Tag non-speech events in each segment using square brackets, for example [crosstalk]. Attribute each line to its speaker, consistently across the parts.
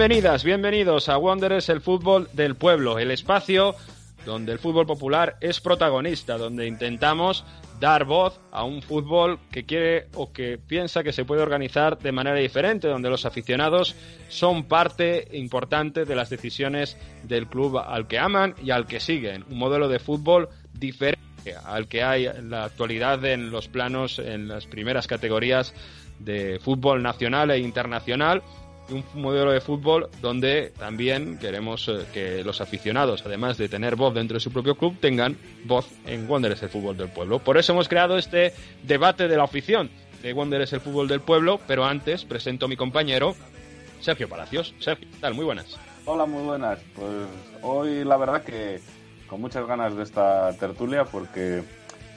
Speaker 1: Bienvenidas, bienvenidos a Wanderers, el fútbol del pueblo, el espacio donde el fútbol popular es protagonista, donde intentamos dar voz a un fútbol que quiere o que piensa que se puede organizar de manera diferente, donde los aficionados son parte importante de las decisiones del club al que aman y al que siguen. Un modelo de fútbol diferente al que hay en la actualidad en los planos, en las primeras categorías de fútbol nacional e internacional un modelo de fútbol donde también queremos eh, que los aficionados, además de tener voz dentro de su propio club, tengan voz en Wanderers el fútbol del pueblo. Por eso hemos creado este debate de la afición de Wanderers el fútbol del pueblo, pero antes presento a mi compañero Sergio Palacios. Sergio, ¿qué tal? Muy buenas.
Speaker 2: Hola, muy buenas. Pues hoy la verdad que con muchas ganas de esta tertulia porque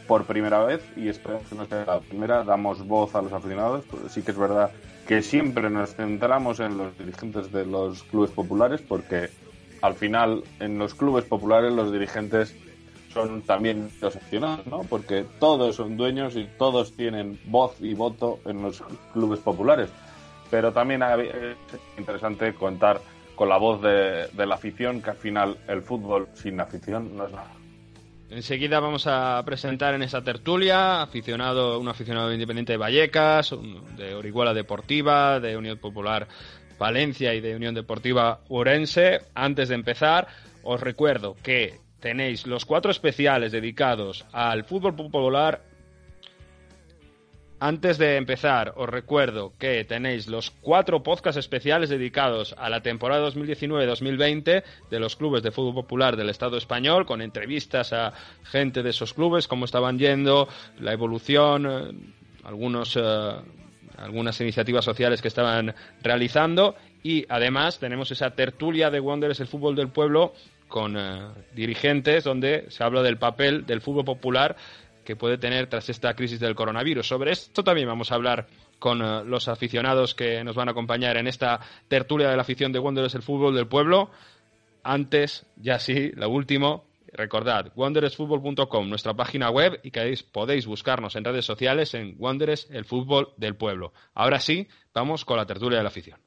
Speaker 2: por primera vez, y espero que no sea la primera, damos voz a los aficionados. Pues sí que es verdad que siempre nos centramos en los dirigentes de los clubes populares porque al final en los clubes populares los dirigentes son también los aficionados, ¿no? Porque todos son dueños y todos tienen voz y voto en los clubes populares. Pero también es interesante contar con la voz de, de la afición, que al final el fútbol sin afición no es nada.
Speaker 1: Enseguida vamos a presentar en esa tertulia aficionado, un aficionado independiente de Vallecas, de Orihuela Deportiva, de Unión Popular Valencia y de Unión Deportiva Urense. Antes de empezar, os recuerdo que tenéis los cuatro especiales dedicados al fútbol popular antes de empezar, os recuerdo que tenéis los cuatro podcasts especiales dedicados a la temporada 2019-2020 de los clubes de fútbol popular del Estado español, con entrevistas a gente de esos clubes, cómo estaban yendo, la evolución, eh, algunos, eh, algunas iniciativas sociales que estaban realizando. Y además tenemos esa tertulia de Wanderers, el fútbol del pueblo, con eh, dirigentes donde se habla del papel del fútbol popular que puede tener tras esta crisis del coronavirus. Sobre esto también vamos a hablar con eh, los aficionados que nos van a acompañar en esta tertulia de la afición de Wanderers el fútbol del pueblo. Antes, ya sí, lo último, recordad, wanderersfutbol.com, nuestra página web, y que podéis buscarnos en redes sociales en Wanderers el fútbol del pueblo. Ahora sí, vamos con la tertulia de la afición.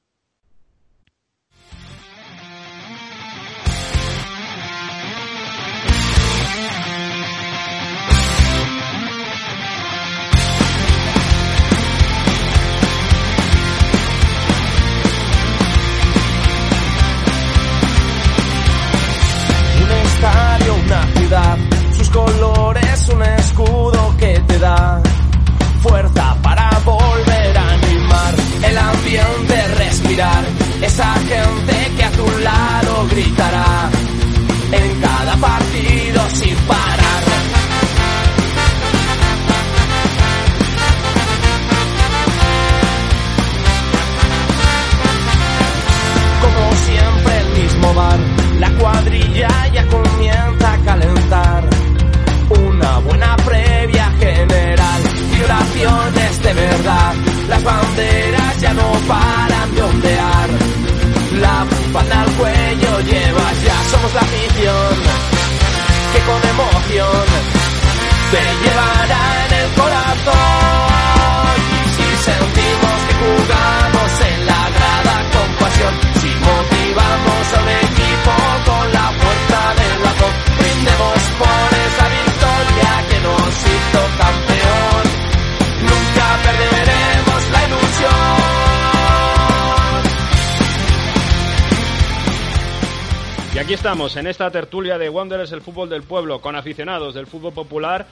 Speaker 1: Estamos, en esta tertulia de Wanderers, el fútbol del pueblo, con aficionados del fútbol popular,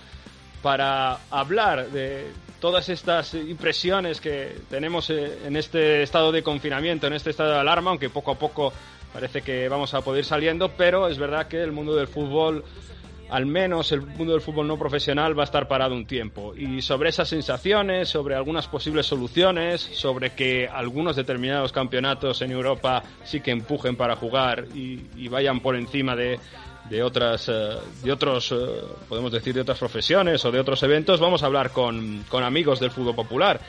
Speaker 1: para hablar de todas estas impresiones que tenemos eh, en este estado de confinamiento, en este estado de alarma, aunque poco a poco parece que vamos a poder ir saliendo, pero es verdad que el mundo del fútbol al menos el mundo del fútbol no profesional va a estar parado un tiempo. Y sobre esas sensaciones, sobre algunas posibles soluciones, sobre que algunos determinados campeonatos en Europa sí que empujen para jugar y, vayan por encima de, de otras eh, de otros eh, podemos decir de otras profesiones o de otros eventos vamos a hablar con, con amigos del fútbol popular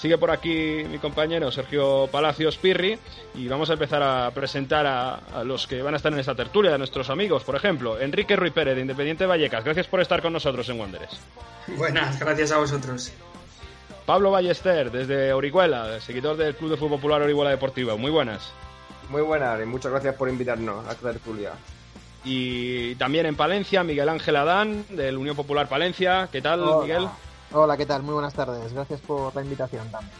Speaker 1: Sigue por aquí mi compañero Sergio Palacios Pirri y vamos a empezar a presentar a, los que van a estar en esta tertulia, a nuestros amigos, por ejemplo, Enrique Ruiz Pérez de Independiente Vallecas. Gracias por estar con nosotros en Wanderers.
Speaker 3: Buenas, gracias a vosotros.
Speaker 1: Pablo Ballester, desde Orihuela, seguidor del Club de Fútbol Popular Orihuela Deportiva. Muy buenas.
Speaker 4: Muy buenas y muchas gracias por invitarnos a esta tertulia.
Speaker 1: Y también en Palencia, Miguel Ángel Adán, del Unión Popular Palencia. ¿Qué tal, Miguel?
Speaker 5: Hola, ¿qué tal? Muy buenas tardes. Gracias por la invitación también.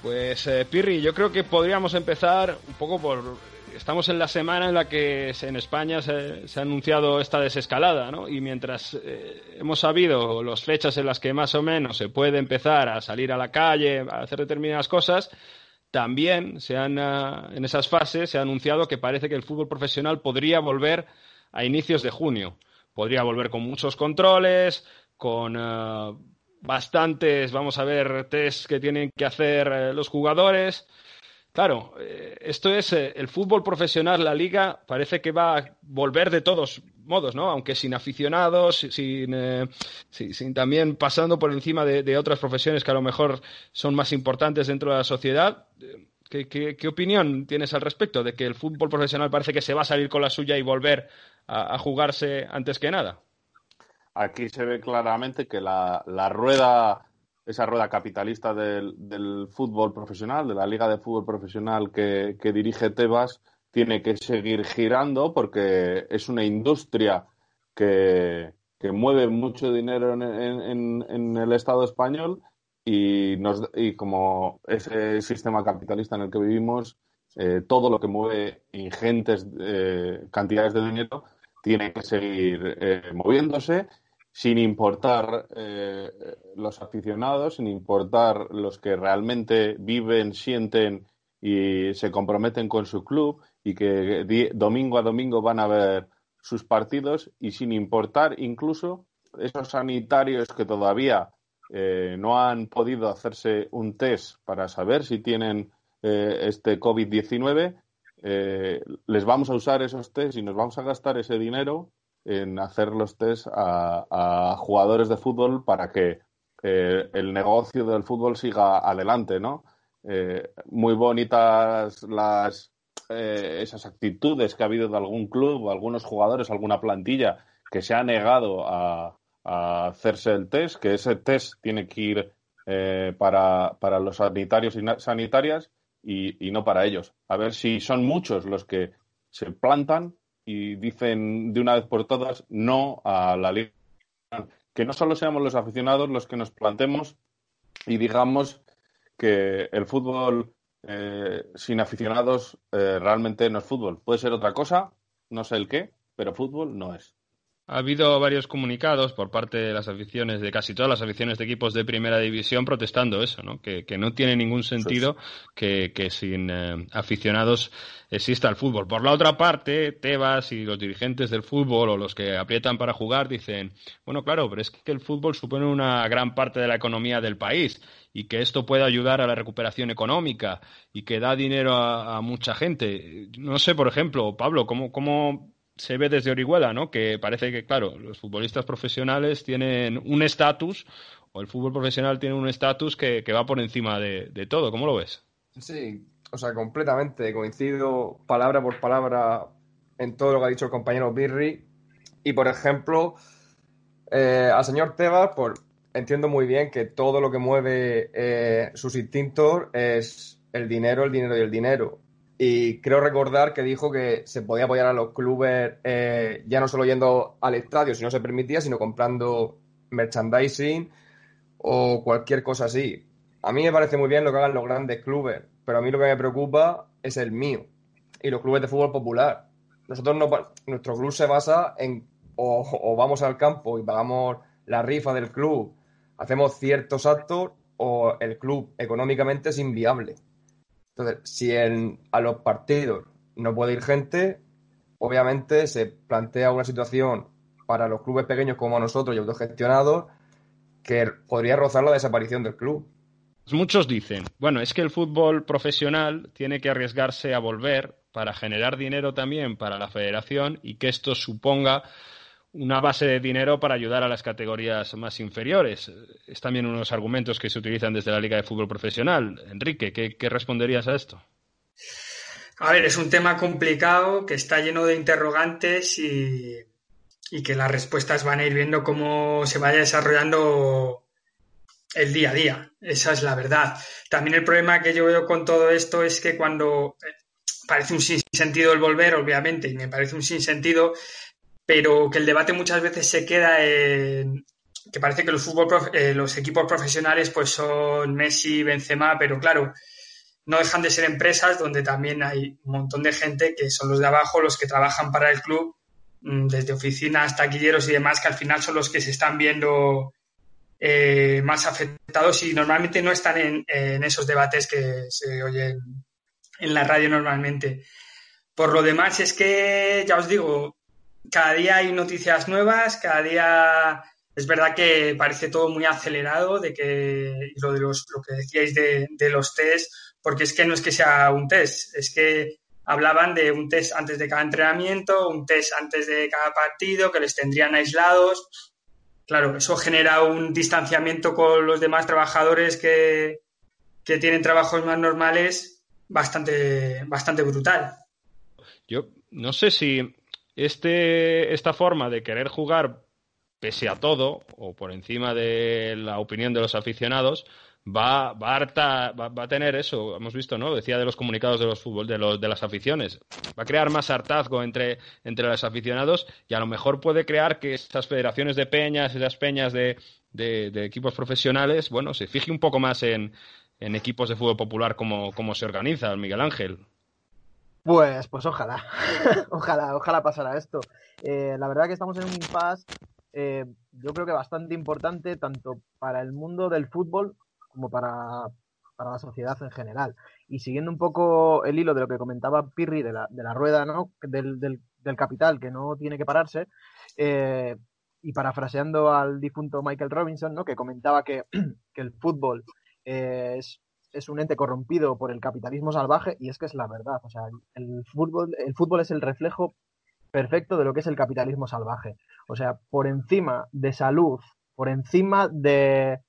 Speaker 1: Pues eh, Pirri, yo creo que podríamos empezar un poco por... Estamos en la semana en la que en España se, ha anunciado esta desescalada, ¿no? Y mientras eh, hemos sabido las fechas en las que más o menos se puede empezar a salir a la calle, a hacer determinadas cosas, también se han, ah, en esas fases se ha anunciado que parece que el fútbol profesional podría volver a inicios de junio. Podría volver con muchos controles, con eh, bastantes, vamos a ver, test que tienen que hacer eh, los jugadores. Claro, eh, esto es el fútbol profesional, la liga parece que va a volver de todos modos, ¿no? Aunque sin aficionados, sin, sin, también pasando por encima de, otras profesiones que a lo mejor son más importantes dentro de la sociedad. ¿Qué, qué, opinión tienes al respecto de que el fútbol profesional parece que se va a salir con la suya y volver a jugarse antes que nada?
Speaker 2: Aquí se ve claramente que la, rueda, esa rueda capitalista del, fútbol profesional, de la Liga de Fútbol Profesional que, dirige Tebas, tiene que seguir girando porque es una industria que, mueve mucho dinero en, el Estado español y, nos, y como ese sistema capitalista en el que vivimos, eh, todo lo que mueve ingentes eh, cantidades de dinero tiene que seguir eh, moviéndose sin importar eh, los aficionados, sin importar los que realmente viven, sienten y se comprometen con su club y que domingo a domingo van a ver sus partidos y sin importar incluso esos sanitarios que todavía eh, no han podido hacerse un test para saber si tienen eh, este COVID-19, les vamos a usar esos test y nos vamos a gastar ese dinero en hacer los test a, jugadores de fútbol para que eh, el negocio del fútbol siga adelante, ¿no? Eh, muy bonitas las eh, esas actitudes que ha habido de algún club, algunos jugadores, alguna plantilla que se ha negado a, hacerse el test, que ese test tiene que ir para, para, los sanitarios y sanitarias y, y no para ellos. A ver si son muchos los que se plantan y dicen de una vez por todas no a la liga. Que no solo seamos los aficionados los que nos plantemos y digamos que el fútbol eh, sin aficionados eh, realmente no es fútbol. Puede ser otra cosa, no sé el qué, pero fútbol no es.
Speaker 1: Ha habido varios comunicados por parte de las aficiones, de casi todas las aficiones de equipos de primera división, protestando eso, ¿no? Que, no tiene ningún sentido que, sin eh, aficionados exista el fútbol. Por la otra parte, Tebas y los dirigentes del fútbol o los que aprietan para jugar dicen, bueno, claro, pero es que el fútbol supone una gran parte de la economía del país y que esto puede ayudar a la recuperación económica y que da dinero a, mucha gente. No sé, por ejemplo, Pablo, ¿cómo, cómo se ve desde Orihuela, ¿no? Que parece que, claro, los futbolistas profesionales tienen un estatus, o el fútbol profesional tiene un estatus que, va por encima de, todo. ¿Cómo lo ves?
Speaker 4: Sí, o sea, completamente. Coincido palabra por palabra en todo lo que ha dicho el compañero Birri. Y, por ejemplo, eh, al señor Tebas, por, entiendo muy bien que todo lo que mueve eh, sus instintos es el dinero, el dinero y el dinero. Y creo recordar que dijo que se podía apoyar a los clubes eh, ya no solo yendo al estadio si no se permitía, sino comprando merchandising o cualquier cosa así. A mí me parece muy bien lo que hagan los grandes clubes, pero a mí lo que me preocupa es el mío y los clubes de fútbol popular. Nosotros no, nuestro club se basa en o, vamos al campo y pagamos la rifa del club, hacemos ciertos actos o el club económicamente es inviable. Entonces, si a los partidos no puede ir gente, obviamente se plantea una situación para los clubes pequeños como nosotros y autogestionados que podría rozar la desaparición del club.
Speaker 1: Muchos dicen, bueno, es que el fútbol profesional tiene que arriesgarse a volver para generar dinero también para la federación y que esto suponga una base de dinero para ayudar a las categorías más inferiores. Es también uno de los argumentos que se utilizan desde la Liga de Fútbol Profesional. Enrique, ¿qué, responderías a esto?
Speaker 3: A ver, es un tema complicado que está lleno de interrogantes y, y que las respuestas van a ir viendo cómo se vaya desarrollando el día a día. Esa es la verdad. También el problema que yo veo con todo esto es que cuando eh, parece un sinsentido el volver, obviamente, y me parece un sinsentido, pero que el debate muchas veces se queda en que parece que los, fútbol, eh, los equipos profesionales pues son Messi, Benzema, pero claro, no dejan de ser empresas donde también hay un montón de gente que son los de abajo, los que trabajan para el club, mm, desde oficinas, taquilleros y demás, que al final son los que se están viendo eh, más afectados y normalmente no están en, en, esos debates que se oyen en la radio normalmente. Por lo demás, es que, ya os digo, cada día hay noticias nuevas, cada día es verdad que parece todo muy acelerado, de que lo de los, lo que decíais de, los test, porque es que no es que sea un test, es que hablaban de un test antes de cada entrenamiento, un test antes de cada partido, que les tendrían aislados. Claro, eso genera un distanciamiento con los demás trabajadores que, que tienen trabajos más normales bastante, bastante brutal.
Speaker 1: Yo no sé si este, esta forma de querer jugar pese a todo o por encima de la opinión de los aficionados va, va, a, va, a tener eso, hemos visto, ¿no? Decía de los comunicados de los fútbol, de, los, de las aficiones. Va a crear más hartazgo entre, entre los aficionados y a lo mejor puede crear que estas federaciones de peñas, esas peñas de, de, equipos profesionales, bueno, se fije un poco más en, en equipos de fútbol popular como, como se organiza, Miguel Ángel.
Speaker 5: Pues, pues ojalá, [laughs] ojalá, ojalá pasara esto. Eh, la verdad que estamos en un impasse, eh, yo creo que bastante importante tanto para el mundo del fútbol como para, la sociedad en general. Y siguiendo un poco el hilo de lo que comentaba Pirri de la, de la rueda, ¿no? Del, del, capital que no tiene que pararse, eh, y parafraseando al difunto Michael Robinson, ¿no? Que comentaba que, [clears throat] que el fútbol es es un ente corrompido por el capitalismo salvaje y es que es la verdad. O sea, el fútbol, el fútbol es el reflejo perfecto de lo que es el capitalismo salvaje. O sea, por encima de salud, por encima de,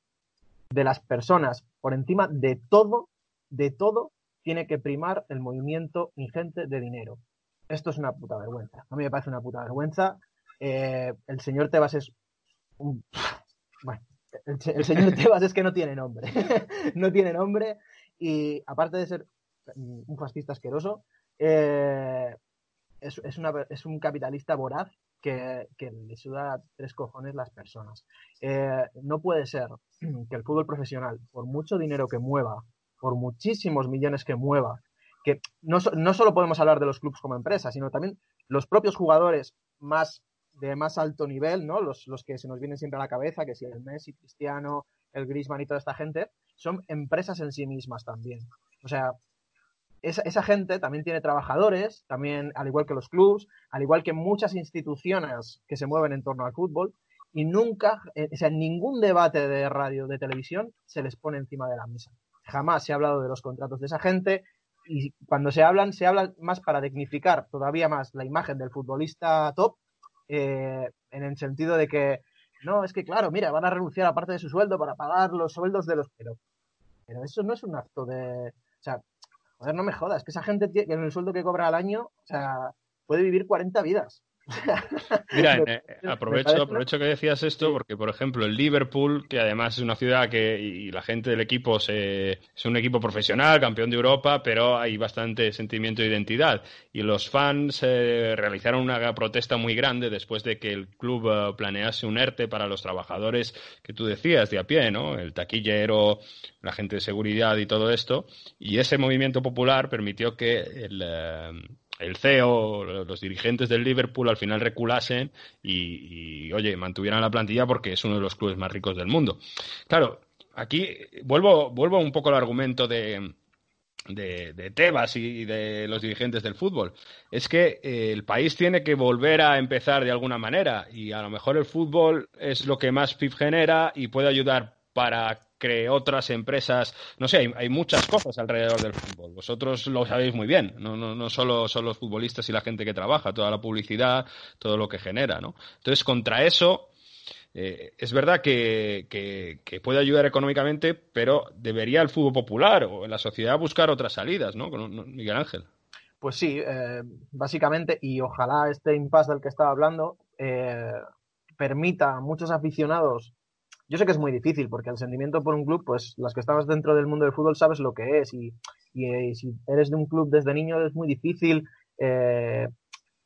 Speaker 5: de las personas, por encima de todo, de todo, tiene que primar el movimiento ingente de dinero. Esto es una puta vergüenza. A mí me parece una puta vergüenza. Eh, el señor Tebas es un... Bueno, el, señor [laughs] Tebas es que no tiene nombre. [laughs] no tiene nombre y aparte de ser un fascista asqueroso, eh, es, un capitalista voraz que, le suda tres cojones las personas. Eh, no puede ser [clears throat] que el fútbol profesional, por mucho dinero que mueva, por muchísimos millones que mueva, que no, no solo podemos hablar de los clubes como empresa, sino también los propios jugadores más de más alto nivel, ¿no? Los, los que se nos vienen siempre a la cabeza, que si el Messi, Cristiano, el Griezmann y toda esta gente, son empresas en sí mismas también. O sea, esa, esa, gente también tiene trabajadores, también al igual que los clubs, al igual que muchas instituciones que se mueven en torno al fútbol, y nunca, eh, o sea, en ningún debate de radio, de televisión, se les pone encima de la mesa. Jamás se ha hablado de los contratos de esa gente, y cuando se hablan, se habla más para dignificar todavía más la imagen del futbolista top eh, en el sentido de que, no, es que claro, mira, van a renunciar a parte de su sueldo para pagar los sueldos de los... Pero, pero eso no es un acto de... O sea, joder, no me jodas, que esa gente tiene, en el sueldo que cobra al año, o sea, puede vivir 40 vidas.
Speaker 1: Mira, [laughs] eh, aprovecho, aprovecho que decías esto porque, por ejemplo, el Liverpool, que además es una ciudad que y la gente del equipo se, es un equipo profesional, campeón de Europa, pero hay bastante sentimiento de identidad. Y los fans eh, realizaron una protesta muy grande después de que el club eh, planease un ERTE para los trabajadores que tú decías de a pie, ¿no? El taquillero, la gente de seguridad y todo esto. Y ese movimiento popular permitió que el el CEO, los dirigentes del Liverpool al final reculasen y, oye, mantuvieran la plantilla porque es uno de los clubes más ricos del mundo. Claro, aquí vuelvo, vuelvo un poco al argumento de, de, Tebas y de los dirigentes del fútbol. Es que eh, el país tiene que volver a empezar de alguna manera y a lo mejor el fútbol es lo que más PIB genera y puede ayudar para que otras empresas, no sé, hay, muchas cosas alrededor del fútbol. Vosotros lo sabéis muy bien, no, no, no solo son los futbolistas y la gente que trabaja, toda la publicidad, todo lo que genera, ¿no? Entonces, contra eso, eh, es verdad que, puede ayudar económicamente, pero debería el fútbol popular o la sociedad buscar otras salidas, ¿no? Miguel Ángel.
Speaker 5: Pues sí, eh, básicamente, y ojalá este impasse del que estaba hablando eh, permita a muchos aficionados. Yo sé que es muy difícil porque el sentimiento por un club, pues las que estamos dentro del mundo del fútbol sabes lo que es y, y si eres de un club desde niño es muy difícil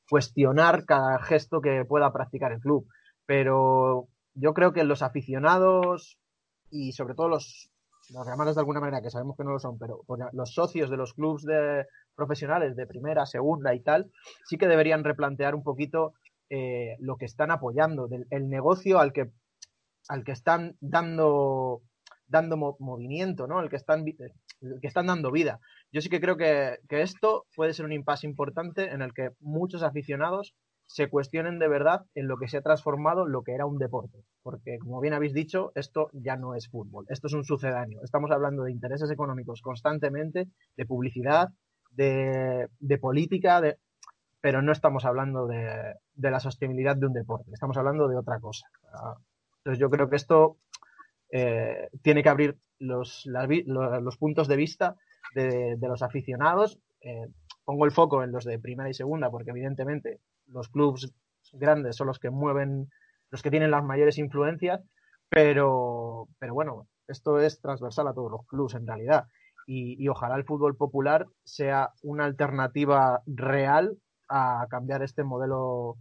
Speaker 5: cuestionar cada gesto que pueda practicar el club. Pero yo creo que los aficionados y sobre todo los, los de alguna manera, que sabemos que no lo son, pero los socios de los clubes de profesionales de primera, segunda y tal, sí que deberían replantear un poquito eh, lo que están apoyando, del, el negocio al que, al que están dando, dando movimiento, ¿no? El que están, el que están dando vida. Yo sí que creo que, que esto puede ser un impasse importante en el que muchos aficionados se cuestionen de verdad en lo que se ha transformado lo que era un deporte. Porque, como bien habéis dicho, esto ya no es fútbol, esto es un sucedáneo. Estamos hablando de intereses económicos constantemente, de publicidad, de, política, de, pero no estamos hablando de, la sostenibilidad de un deporte, estamos hablando de otra cosa. Entonces yo creo que esto eh, tiene que abrir los, puntos de vista de, los aficionados. Eh, pongo el foco en los de primera y segunda porque evidentemente los clubes grandes son los que mueven, los que tienen las mayores influencias, pero, pero bueno, esto es transversal a todos los clubes en realidad. Y, ojalá el fútbol popular sea una alternativa real a cambiar este modelo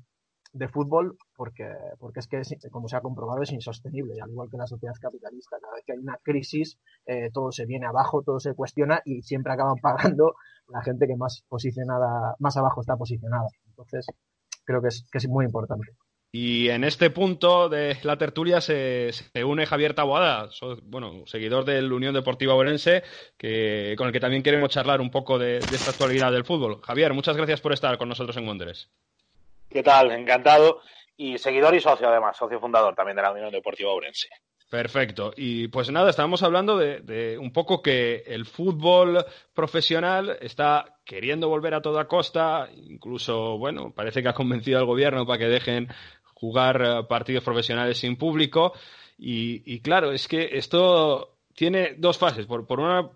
Speaker 5: de fútbol porque, porque es que, como se ha comprobado, es insostenible. al igual que la sociedad capitalista, cada vez que hay una crisis, eh, todo se viene abajo, todo se cuestiona y siempre acaban [laughs] pagando la gente que más posicionada, más abajo está posicionada. Entonces, creo que es, que es muy importante.
Speaker 1: Y en este punto de la tertulia se, une Javier Taboada, bueno, seguidor del Unión Deportiva Orense, que, con el que también queremos charlar un poco de, esta actualidad del fútbol. Javier, muchas gracias por estar con nosotros en Wanderers.
Speaker 6: ¿Qué tal? Encantado. Y seguidor y socio, además, socio fundador también de la Unión Deportiva Orense.
Speaker 1: Perfecto. Y pues nada, estábamos hablando de, un poco que el fútbol profesional está queriendo volver a toda costa, incluso, bueno, parece que ha convencido al gobierno para que dejen jugar eh, partidos profesionales sin público. Y, claro, es que esto tiene dos fases. Por, por una,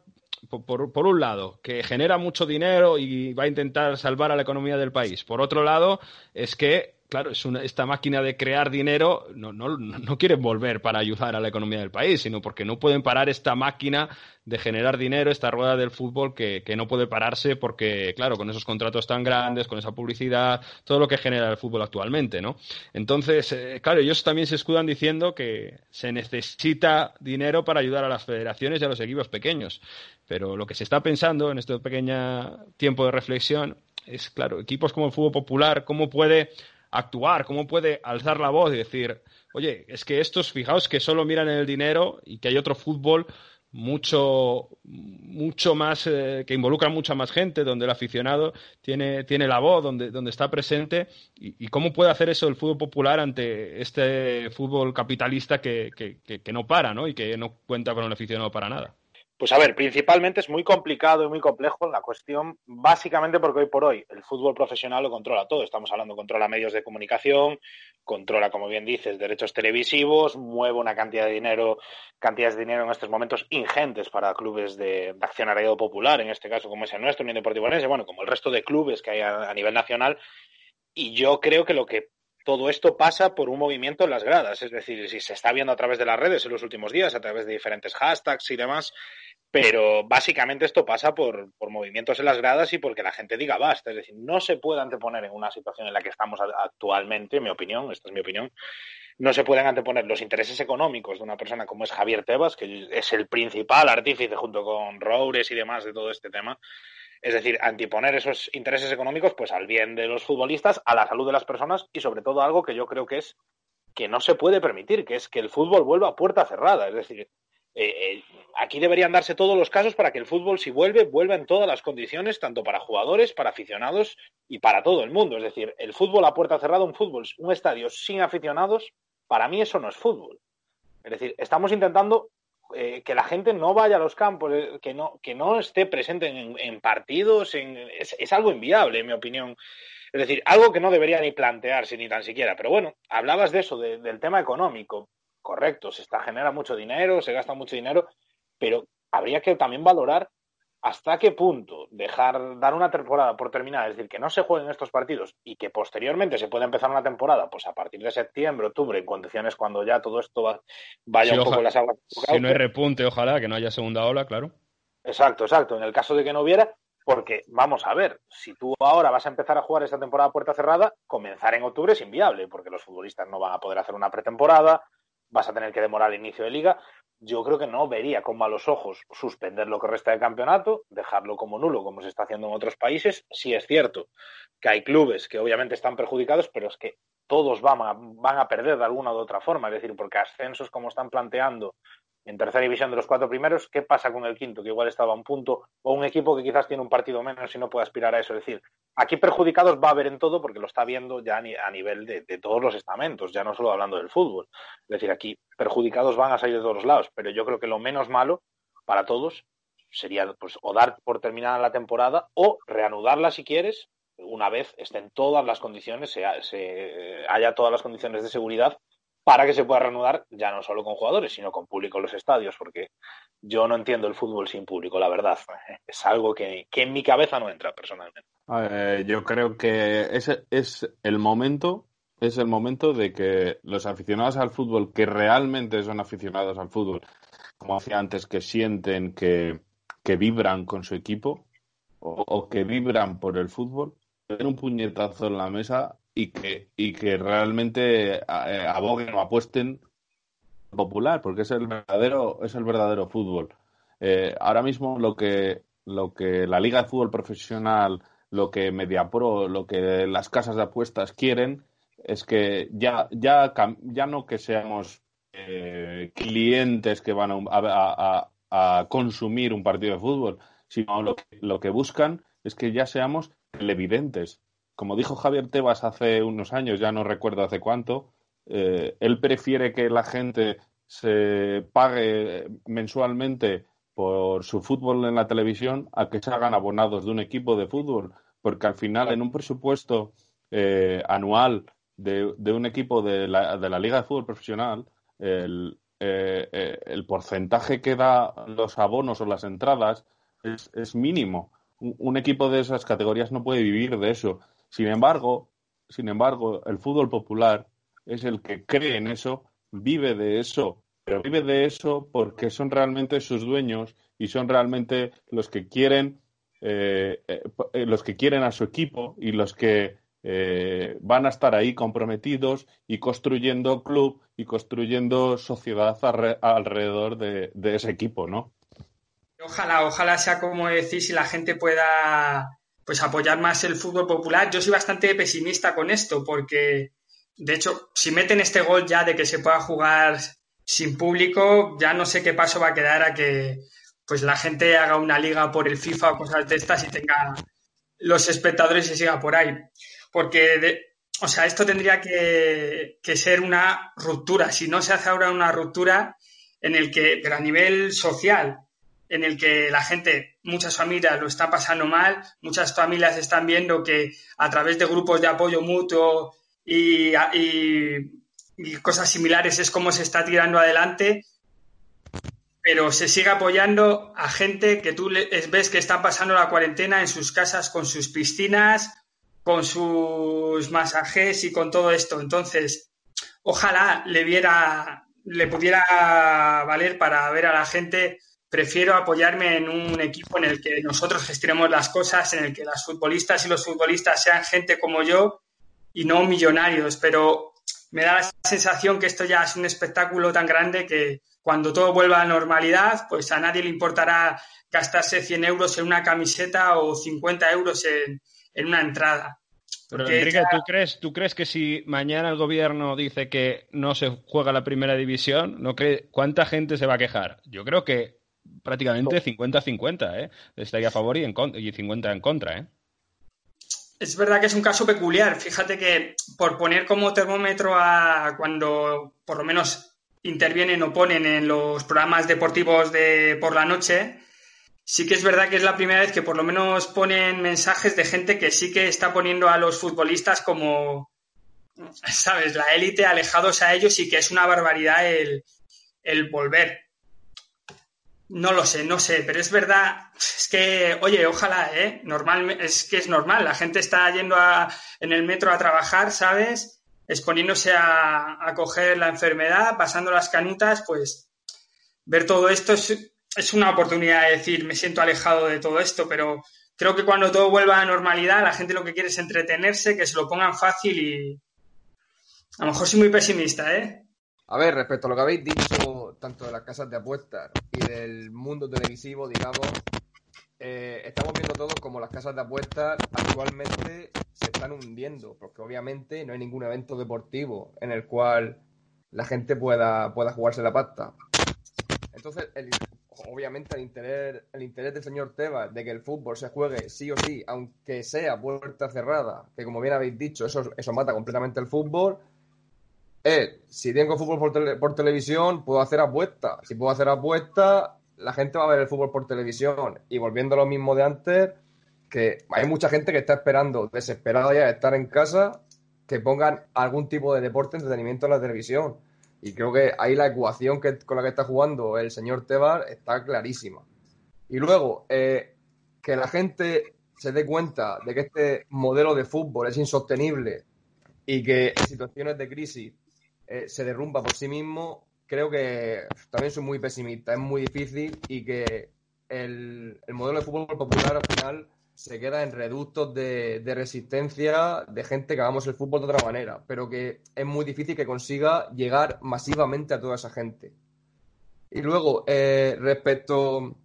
Speaker 1: por, por, un lado, que genera mucho dinero y va a intentar salvar a la economía del país. Por otro lado, es que claro, es una, esta máquina de crear dinero no, no, no quieren volver para ayudar a la economía del país, sino porque no pueden parar esta máquina de generar dinero, esta rueda del fútbol que, que, no puede pararse porque, claro, con esos contratos tan grandes, con esa publicidad, todo lo que genera el fútbol actualmente, ¿no? Entonces, eh, claro, ellos también se escudan diciendo que se necesita dinero para ayudar a las federaciones y a los equipos pequeños. Pero lo que se está pensando en este pequeño tiempo de reflexión es, claro, equipos como el fútbol popular, cómo puede actuar, cómo puede alzar la voz y decir, oye, es que estos, fijaos que solo miran el dinero y que hay otro fútbol mucho, mucho más, eh, que involucra mucha más gente, donde el aficionado tiene, tiene la voz, donde, donde está presente, y, cómo puede hacer eso el fútbol popular ante este fútbol capitalista que, que, que no para, ¿no? Y que no cuenta con el aficionado para nada.
Speaker 6: Pues a ver, principalmente es muy complicado y muy complejo la cuestión, básicamente porque hoy por hoy el fútbol profesional lo controla todo. Estamos hablando, controla medios de comunicación, controla, como bien dices, derechos televisivos, mueve una cantidad de dinero, cantidades de dinero en estos momentos ingentes para clubes de, accionariado popular, en este caso como es el nuestro, Unión Deportivo bueno, como el resto de clubes que hay a nivel nacional. Y yo creo que lo que todo esto pasa por un movimiento en las gradas, es decir, si se está viendo a través de las redes en los últimos días, a través de diferentes hashtags y demás, pero básicamente esto pasa por, movimientos en las gradas y porque la gente diga basta. Es decir, no se puede anteponer en una situación en la que estamos actualmente, en mi opinión, esta es mi opinión, no se pueden anteponer los intereses económicos de una persona como es Javier Tebas, que es el principal artífice junto con Roures y demás de todo este tema, Es decir, anteponer esos intereses económicos pues al bien de los futbolistas, a la salud de las personas y sobre todo algo que yo creo que es que no se puede permitir, que es que el fútbol vuelva a puerta cerrada. Es decir, eh, eh, aquí deberían darse todos los casos para que el fútbol, si vuelve, vuelva en todas las condiciones, tanto para jugadores, para aficionados y para todo el mundo. Es decir, el fútbol a puerta cerrada, un fútbol, un estadio sin aficionados, para mí eso no es fútbol. Es decir, estamos intentando eh, que la gente no vaya a los campos, eh, que no, que no esté presente en, partidos, es, algo inviable, en mi opinión. Es decir, algo que no debería ni plantearse ni tan siquiera. Pero bueno, hablabas de eso, del tema económico. Correcto, se está, genera mucho dinero, se gasta mucho dinero, pero habría que también valorar hasta qué punto dejar dar una temporada por terminada, es decir, que no se jueguen estos partidos y que posteriormente se pueda empezar una temporada, pues a partir de septiembre, octubre, en condiciones cuando ya todo esto vaya un poco las aguas.
Speaker 1: Si no hay repunte, ojalá que no haya segunda ola, claro.
Speaker 6: Exacto, exacto. En el caso de que no hubiera, porque vamos a ver, si tú ahora vas a empezar a jugar esta temporada puerta cerrada, comenzar en octubre es inviable, porque los futbolistas no van a poder hacer una pretemporada, vas a tener que demorar el inicio de liga yo creo que no vería con malos ojos suspender lo que resta de campeonato, dejarlo como nulo, como se está haciendo en otros países. Sí es cierto que hay clubes que obviamente están perjudicados, pero es que todos van a, van a perder de alguna u otra forma. Es decir, porque ascensos como están planteando en tercera división de los cuatro primeros, ¿qué pasa con el quinto, que igual estaba a un punto, o un equipo que quizás tiene un partido menos y no puede aspirar a eso? Es decir, aquí perjudicados va a haber en todo porque lo está viendo ya a nivel de, todos los estamentos, ya no solo hablando del fútbol. Es decir, aquí perjudicados van a salir de todos los lados, pero yo creo que lo menos malo para todos sería pues o dar por terminada la temporada o reanudarla si quieres una vez estén todas las condiciones, se, haya todas las condiciones de seguridad para que se pueda reanudar ya no solo con jugadores, sino con público en los estadios, porque yo no entiendo el fútbol sin público, la verdad. [laughs] Es algo que, en mi cabeza no entra personalmente.
Speaker 2: yo creo que ese es el momento, es el momento de que los aficionados al fútbol, que realmente son aficionados al fútbol, como decía antes, que sienten que, vibran con su equipo o, o que vibran por el fútbol, den un puñetazo en la mesa y que, y que realmente eh, aboguen o apuesten popular, porque es el verdadero, es el verdadero fútbol. Eh, ahora mismo lo que, lo que la Liga de Fútbol Profesional, lo que Mediapro, lo que las casas de apuestas quieren es que ya, ya, ya no que seamos eh, clientes que van a, a, consumir un partido de fútbol, sino lo que, lo que buscan es que ya seamos televidentes como dijo Javier Tebas hace unos años, ya no recuerdo hace cuánto, eh, él prefiere que la gente se pague mensualmente por su fútbol en la televisión a que se hagan abonados de un equipo de fútbol, porque al final en un presupuesto eh, anual de, un equipo de la, de la, Liga de Fútbol Profesional, el, eh, porcentaje que da los abonos o las entradas es mínimo. un, equipo de esas categorías no puede vivir de eso. Sin embargo, sin embargo, el fútbol popular es el que cree en eso, vive de eso, pero vive de eso porque son realmente sus dueños y son realmente los que quieren eh, eh, los que quieren a su equipo y los que eh, van a estar ahí comprometidos y construyendo club y construyendo sociedad alrededor de, de, ese equipo, ¿no?
Speaker 3: Ojalá, ojalá sea como decís y la gente pueda pues apoyar más el fútbol popular. Yo soy bastante pesimista con esto porque, de hecho, si meten este gol ya de que se pueda jugar sin público, ya no sé qué paso va a quedar a que pues la gente haga una liga por el FIFA o cosas de estas y tenga los espectadores y siga por ahí. Porque, o sea, esto tendría que, que, ser una ruptura. Si no se hace ahora una ruptura en el que, pero a nivel social, en el que la gente, muchas familias lo están pasando mal, muchas familias están viendo que a través de grupos de apoyo mutuo y, cosas similares es como se está tirando adelante, pero se sigue apoyando a gente que tú ves que está pasando la cuarentena en sus casas con sus piscinas, con sus masajes y con todo esto. Entonces, ojalá le viera, le pudiera valer para ver a la gente prefiero apoyarme en un equipo en el que nosotros gestionemos las cosas, en el que las futbolistas y los futbolistas sean gente como yo y no millonarios. Pero me da la sensación que esto ya es un espectáculo tan grande que cuando todo vuelva a la normalidad, pues a nadie le importará gastarse 100 euros en una camiseta o 50 euros en, en una entrada.
Speaker 1: Pero Enrique, ¿tú crees, ¿tú crees que si mañana el gobierno dice que no se juega la primera división, ¿no cree, ¿cuánta gente se va a quejar? Yo creo que prácticamente 50-50, ¿eh? Estaría a favor y, en y 50 en contra, ¿eh?
Speaker 3: Es verdad que es un caso peculiar. Fíjate que por poner como termómetro a cuando por lo menos intervienen o ponen en los programas deportivos de por la noche, sí que es verdad que es la primera vez que por lo menos ponen mensajes de gente que sí que está poniendo a los futbolistas como, sabes, la élite alejados a ellos y que es una barbaridad el, el volver. No lo sé, no sé, pero es verdad, es que, oye, ojalá, ¿eh? Normal, es que es normal, la gente está yendo a- en el metro a trabajar, ¿sabes? Exponiéndose a, coger la enfermedad, pasando las canutas, pues ver todo esto es, es una oportunidad de decir, me siento alejado de todo esto, pero creo que cuando todo vuelva a la normalidad, la gente lo que quiere es entretenerse, que se lo pongan fácil y a lo mejor soy muy pesimista, ¿eh?
Speaker 4: A ver, respecto a lo que habéis dicho, tanto de las casas de apuestas y del mundo televisivo, digamos, eh, estamos viendo todos como las casas de apuestas actualmente se están hundiendo, porque obviamente no hay ningún evento deportivo en el cual la gente pueda, pueda jugarse la pasta. Entonces, el- obviamente el interés, el interés del señor Tebas de que el fútbol se juegue sí o sí, aunque sea puerta cerrada, que como bien habéis dicho, eso, eso mata completamente el fútbol, es, si tengo fútbol por televisión, puedo hacer apuestas. Si puedo hacer apuestas, la gente va a ver el fútbol por televisión. Y volviendo a lo mismo de antes, que hay mucha gente que está esperando, desesperada ya de estar en casa, que pongan algún tipo de deporte, entretenimiento en la televisión. Y creo que ahí la ecuación que, con la que está jugando el señor Tebar está clarísima. Y luego, eh, que la gente se dé cuenta de que este modelo de fútbol es insostenible y que en situaciones de crisis eh, se derrumba por sí mismo, creo que también soy muy pesimista. Es muy difícil y que el, el modelo de fútbol popular al final se queda en reductos de, de resistencia de gente que hagamos el fútbol de otra manera, pero que es muy difícil que consiga llegar masivamente a toda esa gente. Y luego, eh, respecto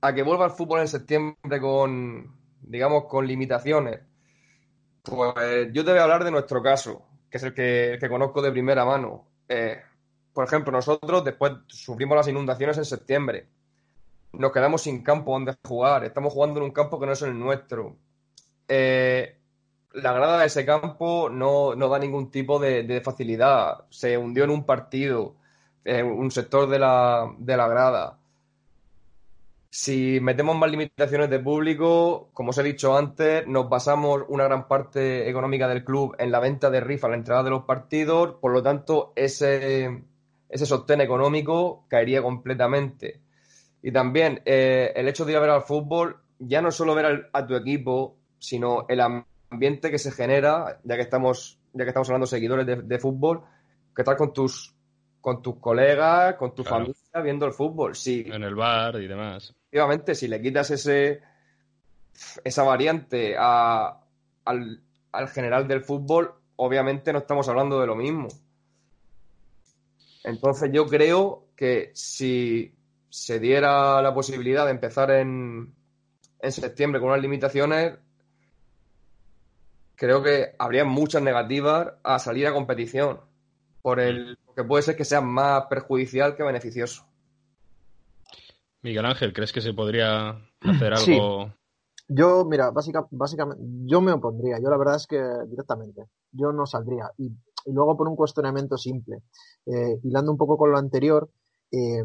Speaker 4: a que vuelva el fútbol en septiembre con, digamos, con limitaciones, pues yo te voy a hablar de nuestro caso, que es el que, que conozco de primera mano. Eh, por ejemplo, nosotros después sufrimos las inundaciones en septiembre. Nos quedamos sin campo donde jugar. Estamos jugando en un campo que no es el nuestro. Eh, la grada de ese campo no, no da ningún tipo de, facilidad. Se hundió en un partido, eh, un sector de la, de la grada. Si metemos más limitaciones de público, como os he dicho antes, nos basamos una gran parte económica del club en la venta de rifa a la entrada de los partidos, por lo tanto, ese, ese sostén económico caería completamente. Y también eh, el hecho de ir a ver al fútbol, ya no solo ver al- a tu equipo, sino el ambiente que se genera, ya que estamos, ya que estamos hablando de seguidores de, de fútbol, que estar con tus, con tus colegas, con tu
Speaker 1: Claro.
Speaker 4: familia viendo el fútbol. Sí,
Speaker 1: En el bar y demás.
Speaker 4: Efectivamente, si le quitas ese esa variante al, al general del fútbol, obviamente no estamos hablando de lo mismo. Entonces yo creo que si se diera la posibilidad de empezar en, en septiembre con unas limitaciones, creo que habría muchas negativas a salir a competición, por el que puede ser que sea más perjudicial que beneficioso.
Speaker 1: Miguel Ángel, ¿crees que se podría hacer
Speaker 5: Sí.
Speaker 1: algo?
Speaker 5: Yo, mira, básica, básicamente, yo me opondría. Yo la verdad es que directamente, yo no saldría. Y, y luego por un cuestionamiento simple. Eh, hilando un poco con lo anterior, eh,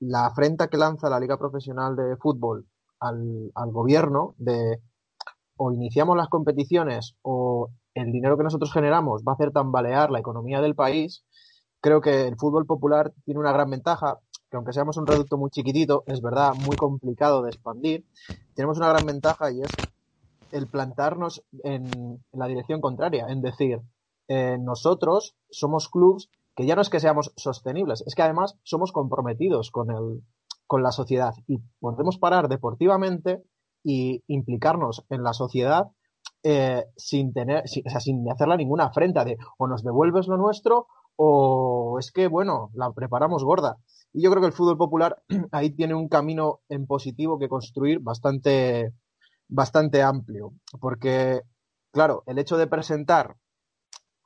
Speaker 5: la afrenta que lanza la Liga Profesional de Fútbol al, al gobierno de o iniciamos las competiciones o el dinero que nosotros generamos va a hacer tambalear la economía del país, creo que el fútbol popular tiene una gran ventaja, que aunque seamos un reducto muy chiquitito, es verdad, muy complicado de expandir, tenemos una gran ventaja y es el plantarnos en, la dirección contraria, en decir, eh, nosotros somos clubs que ya no es que seamos sostenibles, es que además somos comprometidos con, el, con la sociedad y podemos parar deportivamente y implicarnos en la sociedad eh, sin tener, sin, o sea, sin hacerla ninguna afrenta de o nos devuelves lo nuestro o es que, bueno, la preparamos gorda. Y yo creo que el fútbol popular [clears throat] ahí tiene un camino en positivo que construir bastante, bastante amplio. Porque, claro, el hecho de presentar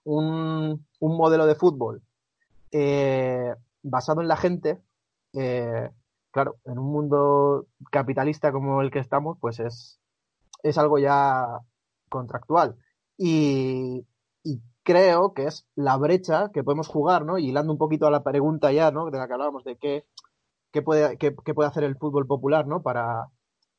Speaker 5: un, un modelo de fútbol eh, basado en la gente, eh, claro, en un mundo capitalista como el que estamos, pues es, es algo ya contractual. Y, creo que es la brecha que podemos jugar, ¿no? Y hilando un poquito a la pregunta ya, ¿no? De la que hablábamos, de qué, qué, puede, qué, qué puede hacer el fútbol popular, ¿no? Para,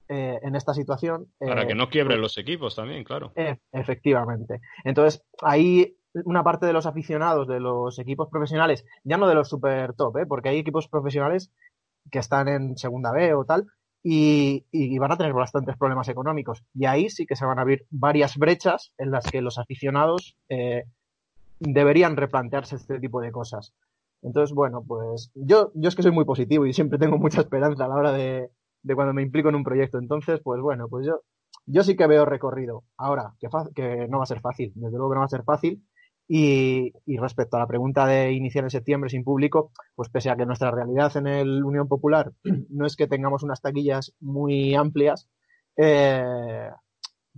Speaker 5: eh, en esta situación.
Speaker 1: Para
Speaker 5: eh,
Speaker 1: que no quiebren los equipos también, claro.
Speaker 5: eh, efectivamente. Entonces, ahí una parte de los aficionados de los equipos profesionales, ya no de los super top, ¿eh? porque hay equipos profesionales que están en segunda B o tal, y, van a tener bastantes problemas económicos. Y ahí sí que se van a abrir varias brechas en las que los aficionados eh, deberían replantearse este tipo de cosas. Entonces, bueno, pues yo, yo es que soy muy positivo y siempre tengo mucha esperanza a la hora de, de cuando me implico en un proyecto. Entonces, pues bueno, pues yo, yo sí que veo recorrido. Ahora, que, que no va a ser fácil, desde luego que no va a ser fácil. Y, y respecto a la pregunta de iniciar en septiembre sin público, pues pese a que nuestra realidad en el Unión Popular [clears throat] no es que tengamos unas taquillas muy amplias, eh,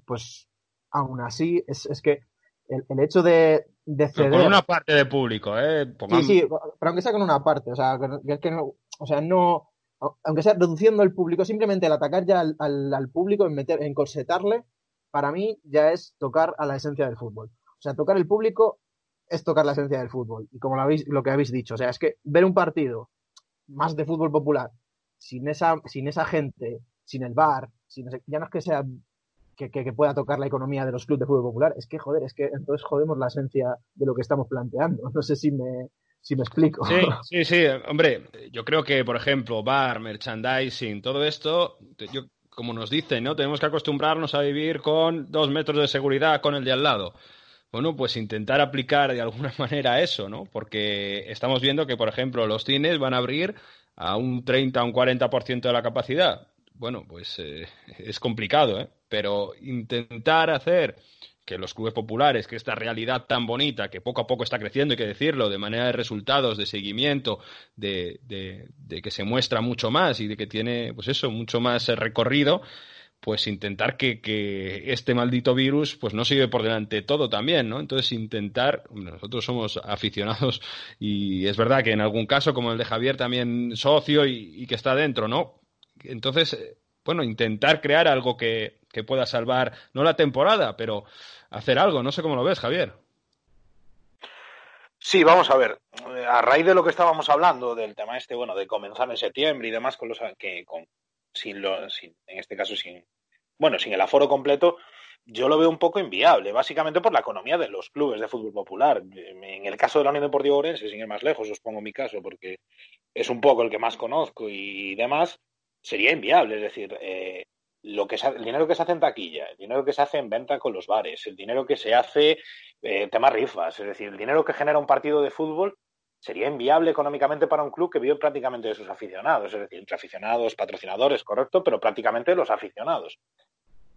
Speaker 5: pues aún así es, es que el, el hecho de, de
Speaker 1: Pero
Speaker 5: ceder...
Speaker 1: con una parte de público, ¿eh?
Speaker 5: Sí,
Speaker 1: Pongamos-
Speaker 5: sí, pero aunque sea con una parte, o sea, que, que- que no, o sea, no, aunque sea reduciendo el público, simplemente el atacar ya al, al, al público, en meter, en corsetarle, para mí ya es tocar a la esencia del fútbol. O sea, tocar el público es tocar la esencia del fútbol. Y como lo, habéis, lo que habéis dicho, o sea, es que ver un partido más de fútbol popular, sin esa, sin esa gente, sin el bar, sin ese- ya no es que sea que, que- que pueda tocar la economía de los clubes de fútbol popular, es que joder, es que entonces jodemos la esencia de lo que estamos planteando. [laughs] No sé si me, si me explico.
Speaker 1: Sí, [laughs] sí, sí, hombre, yo creo que, por ejemplo, bar, merchandising, todo esto, yo, como nos dicen, ¿no? Tenemos que acostumbrarnos a vivir con dos metros de seguridad con el de al lado. Bueno, pues intentar aplicar de alguna [laughs] manera eso, ¿no? Porque estamos viendo que, por ejemplo, los cines van a abrir a un 30, un 40% de la capacidad. Bueno, pues eh, [laughs] es complicado, ¿eh? Pero intentar hacer que los clubes populares, que esta realidad tan bonita, que poco a poco está creciendo, hay que decirlo, de manera de resultados, de seguimiento, de, de, de que se muestra mucho más y de que tiene, pues eso, mucho más eh, recorrido, pues intentar que, que este maldito virus pues no se lleve por delante todo también, ¿no? Entonces intentar, nosotros somos aficionados y es verdad que en algún caso, como el de Javier, también socio y, y que está dentro, ¿no? Entonces, eh, bueno, intentar crear algo que, que pueda salvar, no la temporada, pero hacer algo. No sé cómo lo ves, Javier.
Speaker 6: Sí, vamos a ver. Eh, A raíz de lo que estábamos hablando, del tema este, bueno, de comenzar en septiembre y demás, con los que con sin lo, sin, en este caso sin, bueno, sin el aforo completo, yo lo veo un poco inviable, básicamente por la economía de los clubes de fútbol popular. En el caso de la Unión Deportiva Orense, sin ir más lejos, os pongo mi caso, porque es un poco el que más conozco y demás, sería inviable. Es decir, eh, lo que se, el dinero que se hace en taquilla, el dinero que se hace en venta con los bares, el dinero que se hace eh, temas rifas, es decir, el dinero que genera un partido de fútbol sería inviable económicamente para un club que vive prácticamente de sus aficionados, es decir, entre aficionados, patrocinadores, correcto, pero prácticamente los aficionados.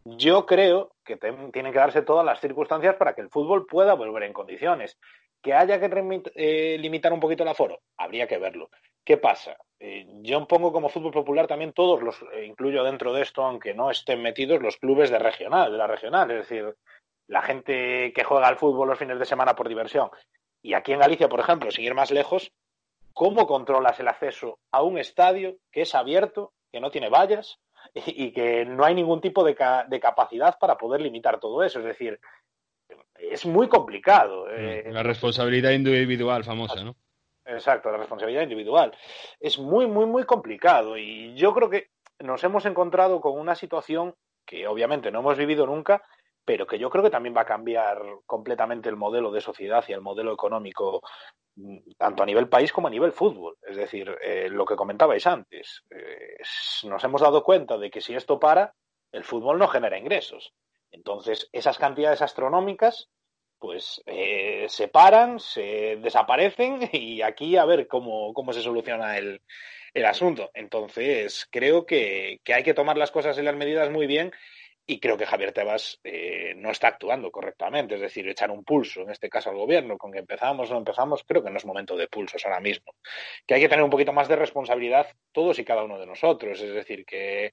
Speaker 6: Yo creo que tienen que darse todas las circunstancias para que el fútbol pueda volver en condiciones. Que haya que eh, limitar un poquito el aforo, habría que verlo. ¿Qué pasa? Eh, yo pongo como fútbol popular también todos los, eh, incluyo dentro de esto, aunque no estén metidos, los clubes de regional, de la regional, es decir, la gente que juega al fútbol los fines de semana por diversión. Y aquí en Galicia, por ejemplo, sin ir más lejos, ¿cómo controlas el acceso a un estadio que es abierto, que no tiene vallas y, [laughs] y que no hay ningún tipo de, ca de, capacidad para poder limitar todo eso? Es decir, es muy complicado. Eh,
Speaker 1: La responsabilidad individual famosa, ¿no?
Speaker 6: Exacto, la responsabilidad individual. Es muy, muy, muy complicado y yo creo que nos hemos encontrado con una situación que obviamente no hemos vivido nunca, pero que yo creo que también va a cambiar completamente el modelo de sociedad y el modelo económico, tanto a nivel país como a nivel fútbol. Es decir, eh, lo que comentabais antes, eh, nos hemos dado cuenta de que si esto para, el fútbol no genera ingresos. Entonces, esas cantidades astronómicas, pues eh, se paran, se desaparecen [laughs] y aquí a ver cómo, cómo se soluciona el, el asunto. Entonces, creo que, que hay que tomar las cosas y las medidas muy bien y creo que Javier Tebas eh, no está actuando correctamente, es decir, echar un pulso, en este caso al gobierno, con que empezamos o no empezamos, creo que no es momento de pulsos ahora mismo, que hay que tener un poquito más de responsabilidad todos y cada uno de nosotros, es decir, que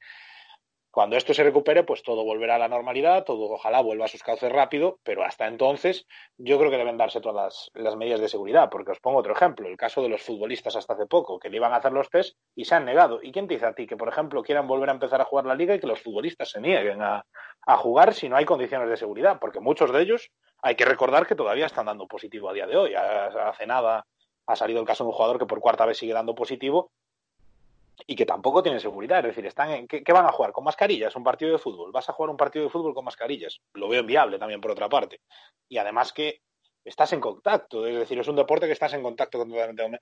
Speaker 6: cuando esto se recupere, pues todo volverá a la normalidad, todo ojalá vuelva a sus cauces rápido, pero hasta entonces yo creo que deben darse todas las, medidas de seguridad, porque os pongo otro ejemplo, el caso de los futbolistas hasta hace poco, que le iban a hacer los test y se han negado. ¿Y quién te dice a ti que, por ejemplo, quieran volver a empezar a jugar la liga y que los futbolistas se nieguen a, a jugar si no hay condiciones de seguridad? Porque muchos de ellos hay que recordar que todavía están dando positivo a día de hoy. Hace nada ha salido el caso de un jugador que por cuarta vez sigue dando positivo y que tampoco tienen seguridad. Es decir, están en, ¿qué, van a jugar? ¿Con mascarillas? ¿Un partido de fútbol? ¿Vas a jugar un partido de fútbol con mascarillas? Lo veo inviable también por otra parte. Y además que estás en contacto, es decir, es un deporte que estás en contacto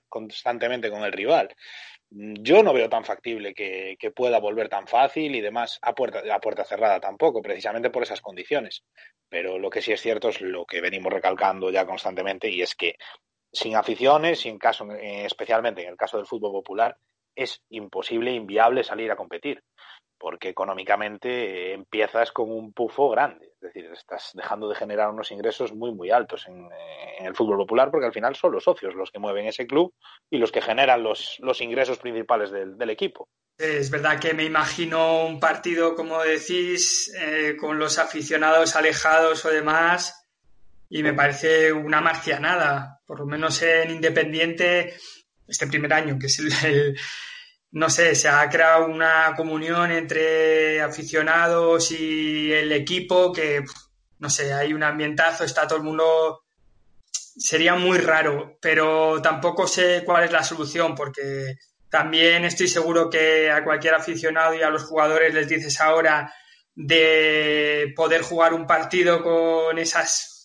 Speaker 6: constantemente con el rival. Yo no veo tan factible que, pueda volver tan fácil y demás a puerta, a puerta cerrada tampoco, precisamente por esas condiciones. Pero lo que sí es cierto es lo que venimos recalcando ya constantemente y es que sin aficiones y en caso, especialmente en el caso del fútbol popular, es imposible, inviable salir a competir, porque económicamente empiezas con un pufo grande, es decir, estás dejando de generar unos ingresos muy, muy altos en, el fútbol popular, porque al final son los socios los que mueven ese club y los que generan los, los ingresos principales del, equipo.
Speaker 3: Es verdad que me imagino un partido, como decís, eh, con los aficionados alejados o demás, y me parece una marcianada, por lo menos en Independiente este primer año, que es el, no sé, se ha creado una comunión entre aficionados y el equipo que, no sé, hay un ambientazo, está todo el mundo... Sería muy raro, pero tampoco sé cuál es la solución, porque también estoy seguro que a cualquier aficionado y a los jugadores les dices ahora de poder jugar un partido con esas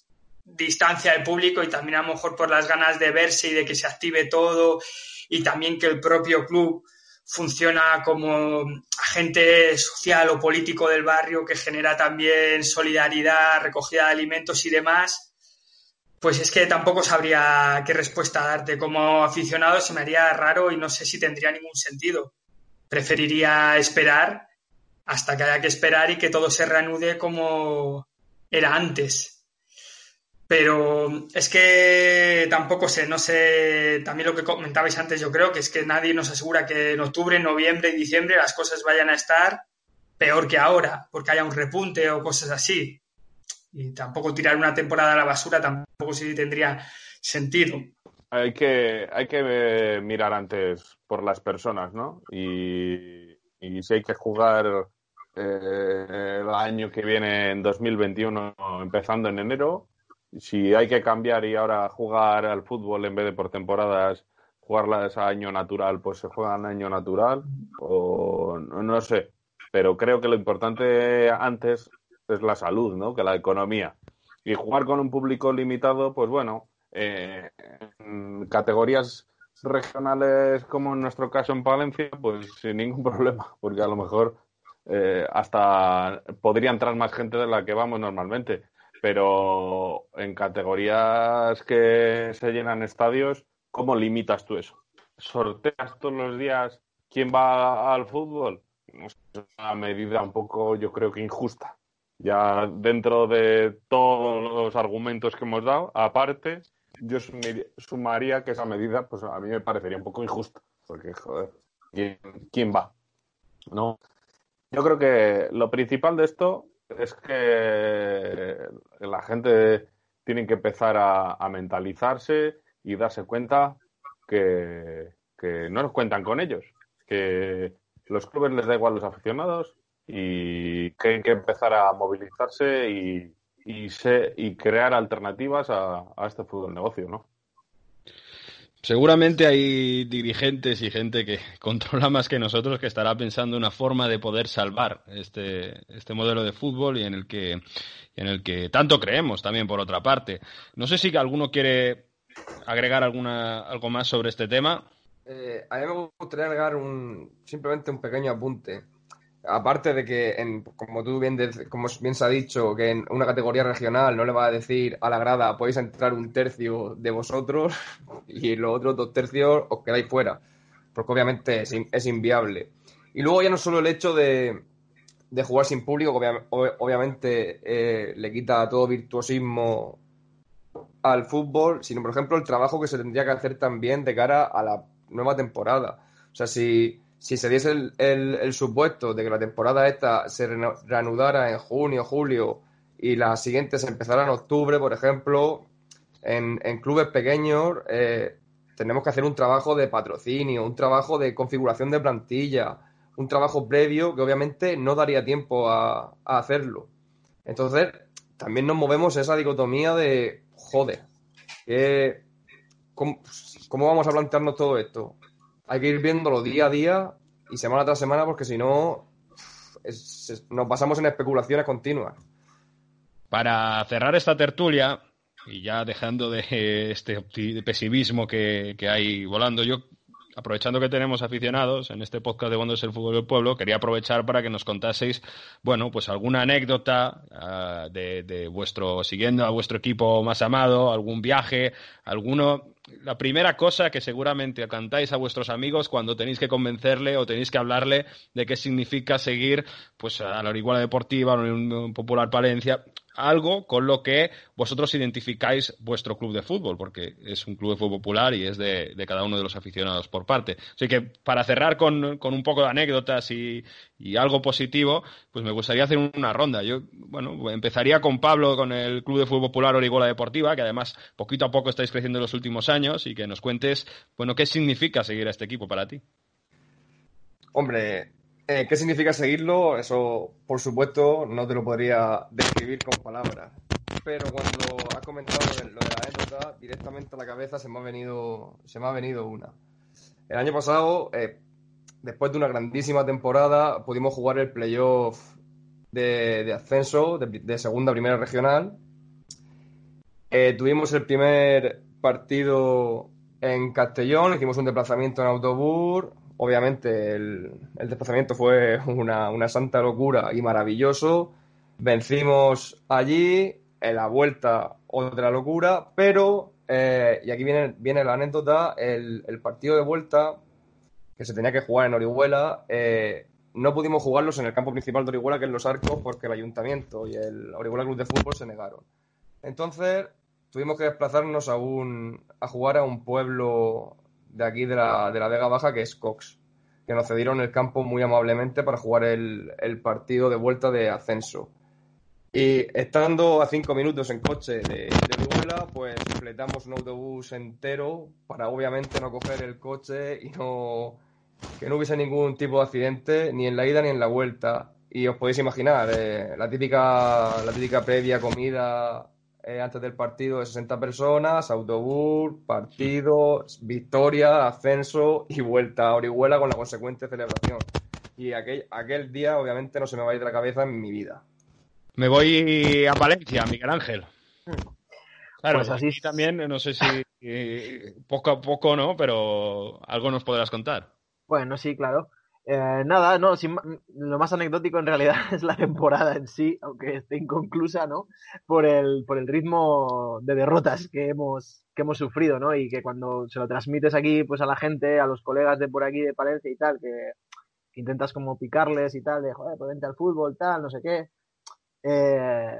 Speaker 3: distancia del público y también a lo mejor por las ganas de verse y de que se active todo y también que el propio club funciona como agente social o político del barrio que genera también solidaridad, recogida de alimentos y demás, pues es que tampoco sabría qué respuesta darte. Como aficionado se me haría raro y no sé si tendría ningún sentido. Preferiría esperar hasta que haya que esperar y que todo se reanude como era antes. Pero es que tampoco sé, no sé, también lo que comentabais antes, yo creo que es que nadie nos asegura que en octubre, noviembre y diciembre las cosas vayan a estar peor que ahora, porque haya un repunte o cosas así. Y tampoco tirar una temporada a la basura tampoco sí tendría sentido.
Speaker 2: Hay que, hay que eh, mirar antes por las personas, ¿no? Y, si hay que jugar eh, el año que viene, en 2021, empezando en enero, si hay que cambiar y ahora jugar al fútbol en vez de por temporadas, jugarlas a año natural, pues se juega en año natural o no, sé. Pero creo que lo importante antes es la salud, ¿no? Que la economía. Y jugar con un público limitado, pues bueno, eh, en categorías regionales como en nuestro caso en Palencia, pues sin ningún [laughs] problema, porque a lo mejor eh, hasta podría entrar más gente de la que vamos normalmente pero en categorías que se llenan estadios, ¿cómo limitas tú eso? ¿Sorteas todos los días quién va al fútbol? Es una medida un poco, yo creo que injusta. Ya dentro de todos los argumentos que hemos dado, aparte, yo sumaría que esa medida, pues a mí me parecería un poco injusta. Porque, joder, ¿quién, quién va? ¿No? Yo creo que lo principal de esto es que la gente tiene que empezar a, mentalizarse y darse cuenta que, no nos cuentan con ellos, que los clubes les da igual los aficionados y que hay que empezar a movilizarse y, crear alternativas a, a este fútbol negocio, ¿no?
Speaker 1: Seguramente hay dirigentes y gente que [laughs] controla más que nosotros que estará pensando una forma de poder salvar este, este modelo de fútbol y en el que en el que tanto creemos también por otra parte. No sé si alguno quiere agregar alguna algo más sobre este tema.
Speaker 4: Eh, a mí me gustaría agregar un, simplemente un pequeño apunte aparte de que, en, como tú bien, como bien se ha dicho, que en una categoría regional no le va a decir a la grada podéis entrar un tercio de vosotros [laughs] y los otros dos tercios os quedáis fuera, porque obviamente es, inviable. Y luego ya no solo el hecho de, de jugar sin público, obviamente eh, le quita todo virtuosismo al fútbol, sino por ejemplo el trabajo que se tendría que hacer también de cara a la nueva temporada. O sea, si, si se diese el, supuesto de que la temporada esta se reanudara en junio, julio y las siguientes empezaran en octubre, por ejemplo, en, clubes pequeños eh, tenemos que hacer un trabajo de patrocinio, un trabajo de configuración de plantilla, un trabajo previo que obviamente no daría tiempo a, hacerlo. Entonces, también nos movemos esa dicotomía de, joder, ¿cómo, vamos a plantearnos todo esto? Hay que ir viéndolo día a día y semana tras semana porque si no, nos pasamos en especulaciones continuas.
Speaker 1: Para cerrar esta tertulia, y ya dejando de este pesimismo que, que hay volando, yo aprovechando que tenemos aficionados en este podcast de Cuando es el fútbol del pueblo, quería aprovechar para que nos contaseis, bueno, pues alguna anécdota ah, de, vuestro, siguiendo a vuestro equipo más amado, algún viaje, alguno, la primera cosa que seguramente cantáis a vuestros amigos cuando tenéis que convencerle o tenéis que hablarle de qué significa seguir, pues a la Orihuela Deportiva, a la Unión Popular Palencia, algo con lo que vosotros identificáis vuestro club de fútbol, porque es un club de fútbol popular y es de, cada uno de los aficionados por parte. Así que para cerrar con, un poco de anécdotas y, algo positivo, pues me gustaría hacer una ronda. Yo, bueno, empezaría con Pablo, con el Club de Fútbol Popular Origola Deportiva, que además poquito a poco estáis creciendo en los últimos años y que nos cuentes, bueno, qué significa seguir a este equipo para ti.
Speaker 4: Hombre, eh, ¿Qué significa seguirlo? Eso, por supuesto, no te lo podría describir con palabras. Pero cuando has comentado lo de, la anécdota, directamente a la cabeza se me ha venido, una. El año pasado, eh, después de una grandísima temporada, pudimos jugar el playoff de, ascenso de, segunda a primera regional. Eh, tuvimos el primer partido en Castellón, hicimos un desplazamiento en autobús, Obviamente el, desplazamiento fue una, santa locura y maravilloso. Vencimos allí, en la vuelta otra locura, pero, eh, y aquí viene, viene la anécdota, el, partido de vuelta que se tenía que jugar en Orihuela, eh, no pudimos jugarlos en el campo principal de Orihuela, que es Los Arcos, porque el ayuntamiento y el Orihuela Club de Fútbol se negaron. Entonces tuvimos que desplazarnos a, un, a jugar a un pueblo de aquí de la, de la Vega Baja, que es Cox, que nos cedieron el campo muy amablemente para jugar el, partido de vuelta de ascenso. Y estando a cinco minutos en coche de, de pues completamos un autobús entero para obviamente no coger el coche y no que no hubiese ningún tipo de accidente ni en la ida ni en la vuelta. Y os podéis imaginar, eh, la típica la típica previa comida eh, antes del partido de 60 personas, autobús, partido, victoria, ascenso y vuelta a Orihuela con la consecuente celebración. Y aquel, aquel día obviamente no se me va a ir de la cabeza en mi vida.
Speaker 1: Me voy a Valencia, Miguel Ángel. Claro,
Speaker 5: pues así
Speaker 1: también, no sé si eh, poco a poco, ¿no? Pero algo nos podrás contar.
Speaker 5: Bueno, sí, claro. Eh, nada, no, lo más anecdótico en realidad [laughs] es la temporada en sí, aunque esté inconclusa, ¿no? Por el, por el ritmo de derrotas que hemos, que hemos sufrido, ¿no? Y que cuando se lo transmites aquí, pues a la gente, a los colegas de por aquí de Palencia y tal, que, intentas como picarles y tal, de, joder, pues vente al fútbol, tal, no sé qué. Eh,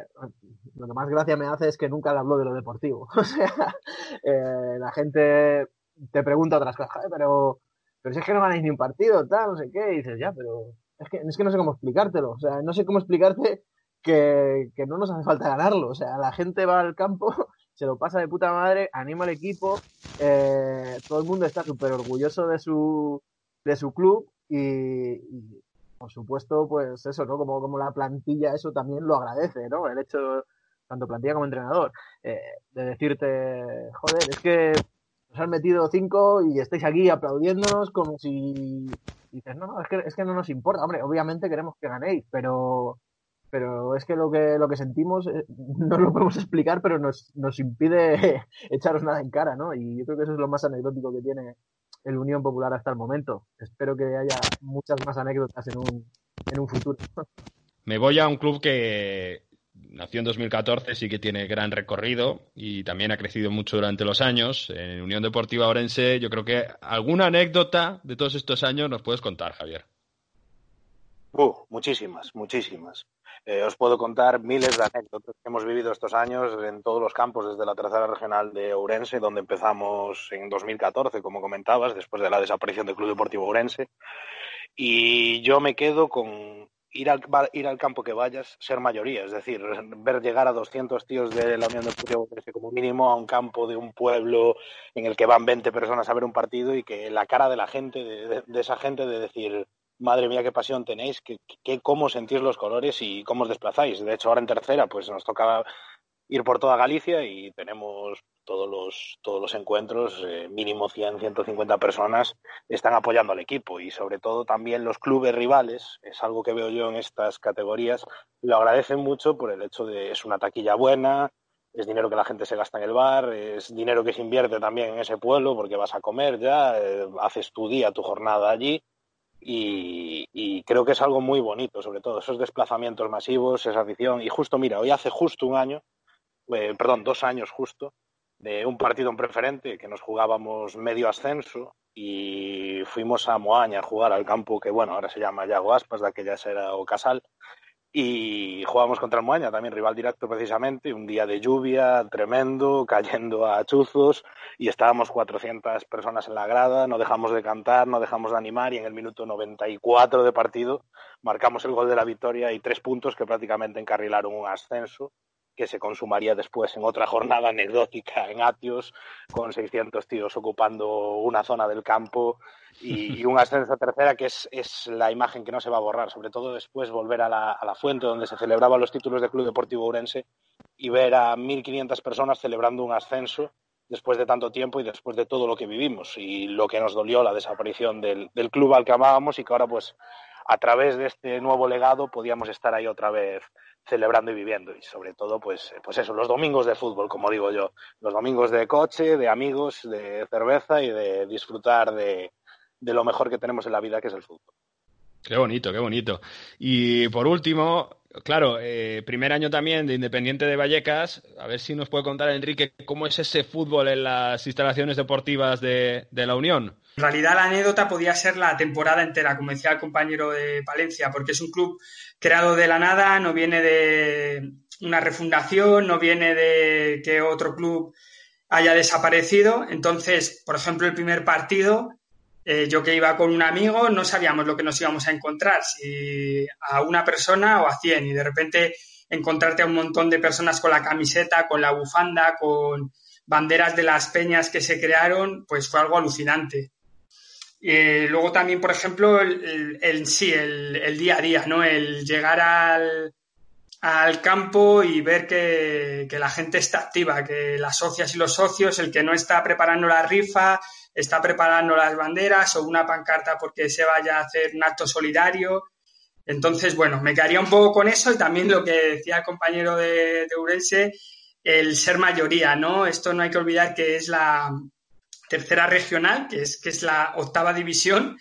Speaker 5: lo que más gracia me hace es que nunca le hablo de lo deportivo. [laughs] o sea, eh, la gente te pregunta otras cosas, pero pero si es que no ganáis ni un partido, tal, no sé qué, y dices, ya, pero es que, es que no sé cómo explicártelo, o sea, no sé cómo explicarte que, que no nos hace falta ganarlo, o sea, la gente va al campo, [laughs] se lo pasa de puta madre, anima al equipo, eh, todo el mundo está súper orgulloso de su, de su club y, por supuesto, pues eso, ¿no? Como, como la plantilla eso también lo agradece, ¿no? El hecho, tanto plantilla como entrenador, eh, de decirte, joder, es que nos han metido cinco y estáis aquí aplaudiéndonos como si dices, no, no, es que, es que no nos importa. Hombre, obviamente queremos que ganéis, pero, pero es que lo que, lo que sentimos eh, [laughs] no lo podemos explicar, pero nos, nos impide [laughs] echaros nada en cara, ¿no? Y yo creo que eso es lo más anecdótico que tiene el Unión Popular hasta el momento. Espero que haya muchas más anécdotas en un, en un futuro. [laughs]
Speaker 1: Me voy a un club que nació en 2014, sí que tiene gran recorrido y también ha crecido mucho durante los años. En Unión Deportiva Orense, yo creo que alguna anécdota de todos estos años nos puedes contar, Javier.
Speaker 6: Uh, muchísimas, muchísimas. Eh, os puedo contar miles de anécdotas que hemos vivido estos años en todos los campos, desde la tercera regional de Ourense, donde empezamos en 2014, como comentabas, después de la desaparición del Club Deportivo Ourense. Y yo me quedo con ir al, ir al campo que vayas, ser mayoría, es decir, ver llegar a 200 tíos de la Unión Deportiva como mínimo a un campo de un pueblo en el que van 20 personas a ver un partido y que la cara de la gente, de, de esa gente, de decir, madre mía, qué pasión tenéis, que, cómo sentís los colores y cómo os desplazáis. De hecho, ahora en tercera, pues nos toca ir por toda Galicia y tenemos todos los, todos los encuentros, eh, mínimo 100, 150 personas están apoyando al equipo y sobre todo también los clubes rivales, es algo que veo yo en estas categorías, lo agradecen mucho por el hecho de es una taquilla buena, es dinero que la gente se gasta en el bar, es dinero que se invierte también en ese pueblo porque vas a comer ya, eh, haces tu día, tu jornada allí y, creo que es algo muy bonito, sobre todo esos desplazamientos masivos, esa afición. Y justo, mira, hoy hace justo un año, eh, perdón, dos años justo, de un partido en preferente que nos jugábamos medio ascenso y fuimos a Moaña a jugar al campo que, bueno, ahora se llama Yago Aspas, de aquella era Ocasal y jugábamos contra el Moaña, también rival directo precisamente, un día de lluvia tremendo, [laughs] cayendo a chuzos y estábamos 400 personas en la grada, no dejamos de cantar, no dejamos de animar y en el minuto 94 de partido marcamos el gol de la victoria y tres puntos que prácticamente encarrilaron un ascenso que se consumaría después en otra [laughs] jornada anecdótica en Atios, con 600 tíos ocupando una zona del campo [laughs] y, un ascenso a tercera, que es, es, la imagen que no se va a borrar, sobre todo después volver a la, a la fuente donde se celebraban los títulos del Club Deportivo Urense y ver a 1.500 personas celebrando un ascenso después de tanto tiempo y después de todo lo que vivimos y lo que nos dolió la desaparición del, del club al que amábamos y que ahora pues a través de este nuevo legado podíamos estar ahí otra vez celebrando y viviendo. Y sobre todo, pues, pues eso, los domingos de fútbol, como digo yo. Los domingos de coche, de amigos, de cerveza y de disfrutar de, de lo mejor que tenemos en la vida, que es el fútbol.
Speaker 1: Qué bonito, qué bonito. Y por último, claro, eh, primer año también de Independiente de Vallecas. A ver si nos puede contar, Enrique, cómo es ese fútbol en las instalaciones deportivas de, de la Unión.
Speaker 3: En realidad la anécdota podía ser la temporada entera, como decía el compañero de Palencia, porque es un club creado de la nada, no viene de una refundación, no viene de que otro club haya desaparecido. Entonces, por ejemplo, el primer partido, eh, yo que iba con un amigo, no sabíamos lo que nos íbamos a encontrar, si a una persona o a cien, y de repente encontrarte a un montón de personas con la camiseta, con la bufanda, con banderas de las peñas que se crearon, pues fue algo alucinante. Eh, luego también, por ejemplo, el, sí, el, día a día, ¿no? El llegar al, al campo y ver que, la gente está activa, que las socias y los socios, el que no está preparando la rifa, está preparando las banderas o una pancarta porque se vaya a hacer un acto solidario. Entonces, bueno, me quedaría un poco con eso y también lo que decía el compañero de, de Urense, el ser mayoría, ¿no? Esto no hay que olvidar que es la, tercera regional, que es, que es la octava división,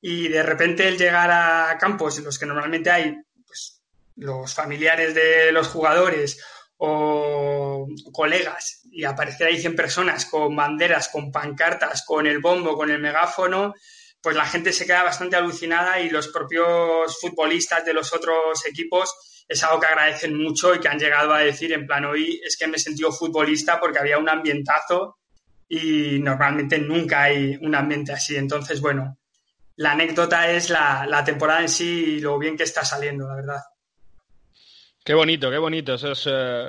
Speaker 3: y de repente el llegar a campos en los que normalmente hay pues, los familiares de los jugadores o colegas y aparecer ahí 100 personas con banderas, con pancartas, con el bombo, con el megáfono, pues la gente se queda bastante alucinada y los propios futbolistas de los otros equipos es algo que agradecen mucho y que han llegado a decir en plan hoy es que me he sentido futbolista porque había un ambientazo y normalmente nunca hay un ambiente así. Entonces, bueno, la anécdota es la, la temporada en sí y lo bien que está saliendo, la verdad.
Speaker 1: Qué bonito, qué bonito. Esos, eh,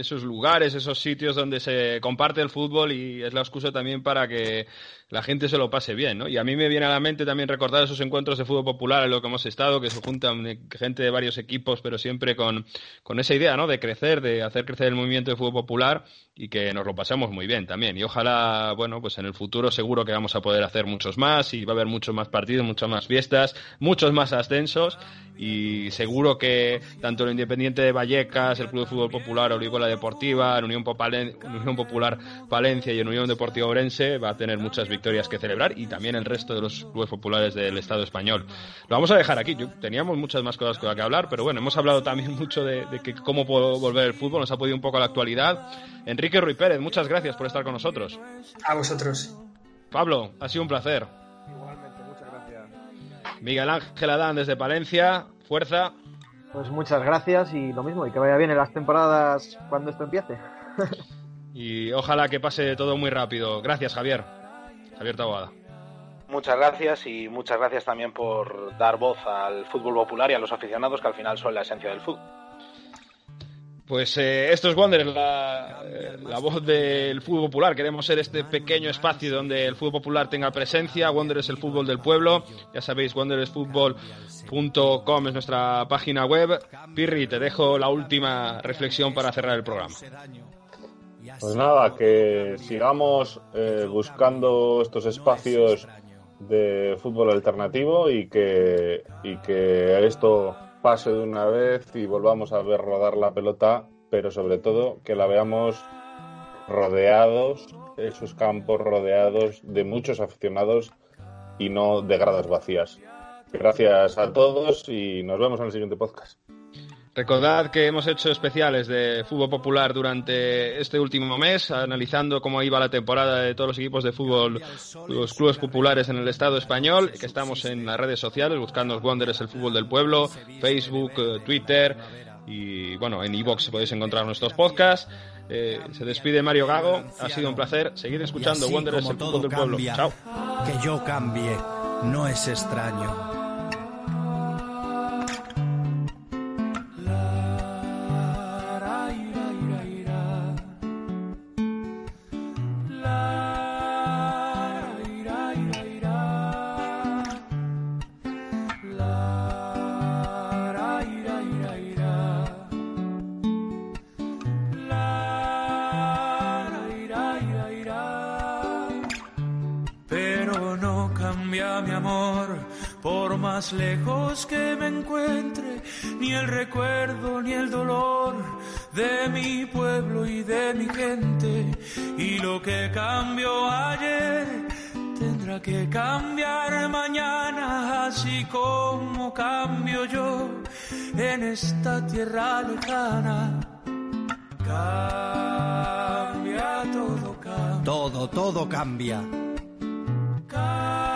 Speaker 1: esos lugares, esos sitios donde se comparte el fútbol y es la excusa también para que la gente se lo pase bien, ¿no? Y a mí me viene a la mente también recordar esos encuentros de fútbol popular en los que hemos estado, que se juntan gente de varios equipos, pero siempre con, con esa idea, ¿no? De crecer, de hacer crecer el movimiento de fútbol popular y que nos lo pasamos muy bien también. Y ojalá, bueno, pues en el futuro seguro que vamos a poder hacer muchos más y va a haber muchos más partidos, muchas más fiestas, muchos más ascensos y seguro que tanto el Independiente de Vallecas, el Club de Fútbol Popular Orihuela Deportiva, el Unión, Unión Popular Palencia y el Unión Deportiva Orense va a tener muchas que celebrar y también el resto de los clubes populares del Estado español. Lo vamos a dejar aquí. teníamos muchas más cosas que hablar, pero bueno, hemos hablado también [laughs] mucho de, que cómo puedo volver el fútbol, nos ha podido un poco a la actualidad. Enrique Ruiz Pérez, muchas gracias por estar con nosotros.
Speaker 3: A vosotros.
Speaker 1: Pablo, ha sido un placer.
Speaker 4: Igualmente, muchas gracias.
Speaker 1: Miguel Ángel Adán desde Palencia, fuerza.
Speaker 5: Pues muchas gracias y lo mismo, y que vaya bien en las temporadas cuando esto empiece. [laughs]
Speaker 1: y ojalá que pase todo muy rápido. Gracias, Javier. Javier Taboada.
Speaker 6: Muchas gracias y muchas gracias también por dar voz al fútbol popular y a los aficionados que al final son la esencia del fútbol.
Speaker 1: Pues eh, esto es Wanderers, la, eh, la, voz del fútbol popular. Queremos ser este pequeño espacio donde el fútbol popular tenga presencia. Wanderers es el fútbol del pueblo. Ya sabéis, wanderersfutbol.com es nuestra página web. Pirri, te dejo la última reflexión para cerrar el programa.
Speaker 2: Pues nada, que sigamos eh, buscando estos espacios de fútbol alternativo y que, y que esto pase de una vez y volvamos a ver rodar la pelota, pero sobre todo que la veamos rodeados, esos campos rodeados de muchos aficionados y no de gradas vacías. Gracias a todos y nos vemos en el siguiente podcast.
Speaker 1: Recordad que hemos hecho especiales de fútbol popular durante este último mes, analizando cómo iba la temporada de todos los equipos de fútbol, los clubes populares en el Estado español, que estamos en las redes sociales buscando Wanderers el fútbol del pueblo, Facebook, eh, Twitter y bueno, en iVoox podéis encontrar nuestros podcasts. Eh, se despide Mario Gago, ha sido un placer seguir escuchando Wanderers el fútbol del pueblo. Chao.
Speaker 7: Que yo cambie, no es extraño.
Speaker 8: Más lejos que me encuentre, ni el recuerdo ni el dolor de mi pueblo y de mi gente. Y lo que cambió ayer tendrá que cambiar mañana, así como cambio yo en esta tierra lejana. Cambia todo, cambia.
Speaker 7: Todo,
Speaker 8: todo cambia
Speaker 7: todo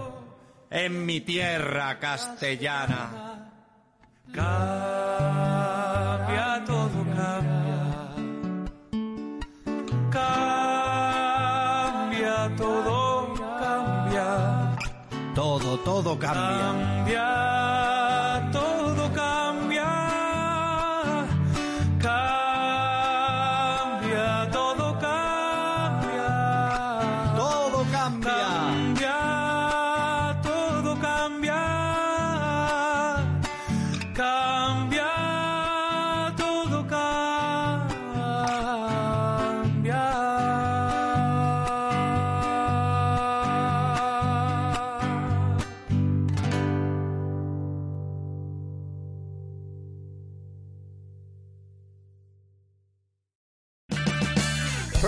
Speaker 7: en mi tierra castellana.
Speaker 8: Cambia todo, cambia. Cambia todo, cambia.
Speaker 7: Todo, todo cambia.
Speaker 8: Cambia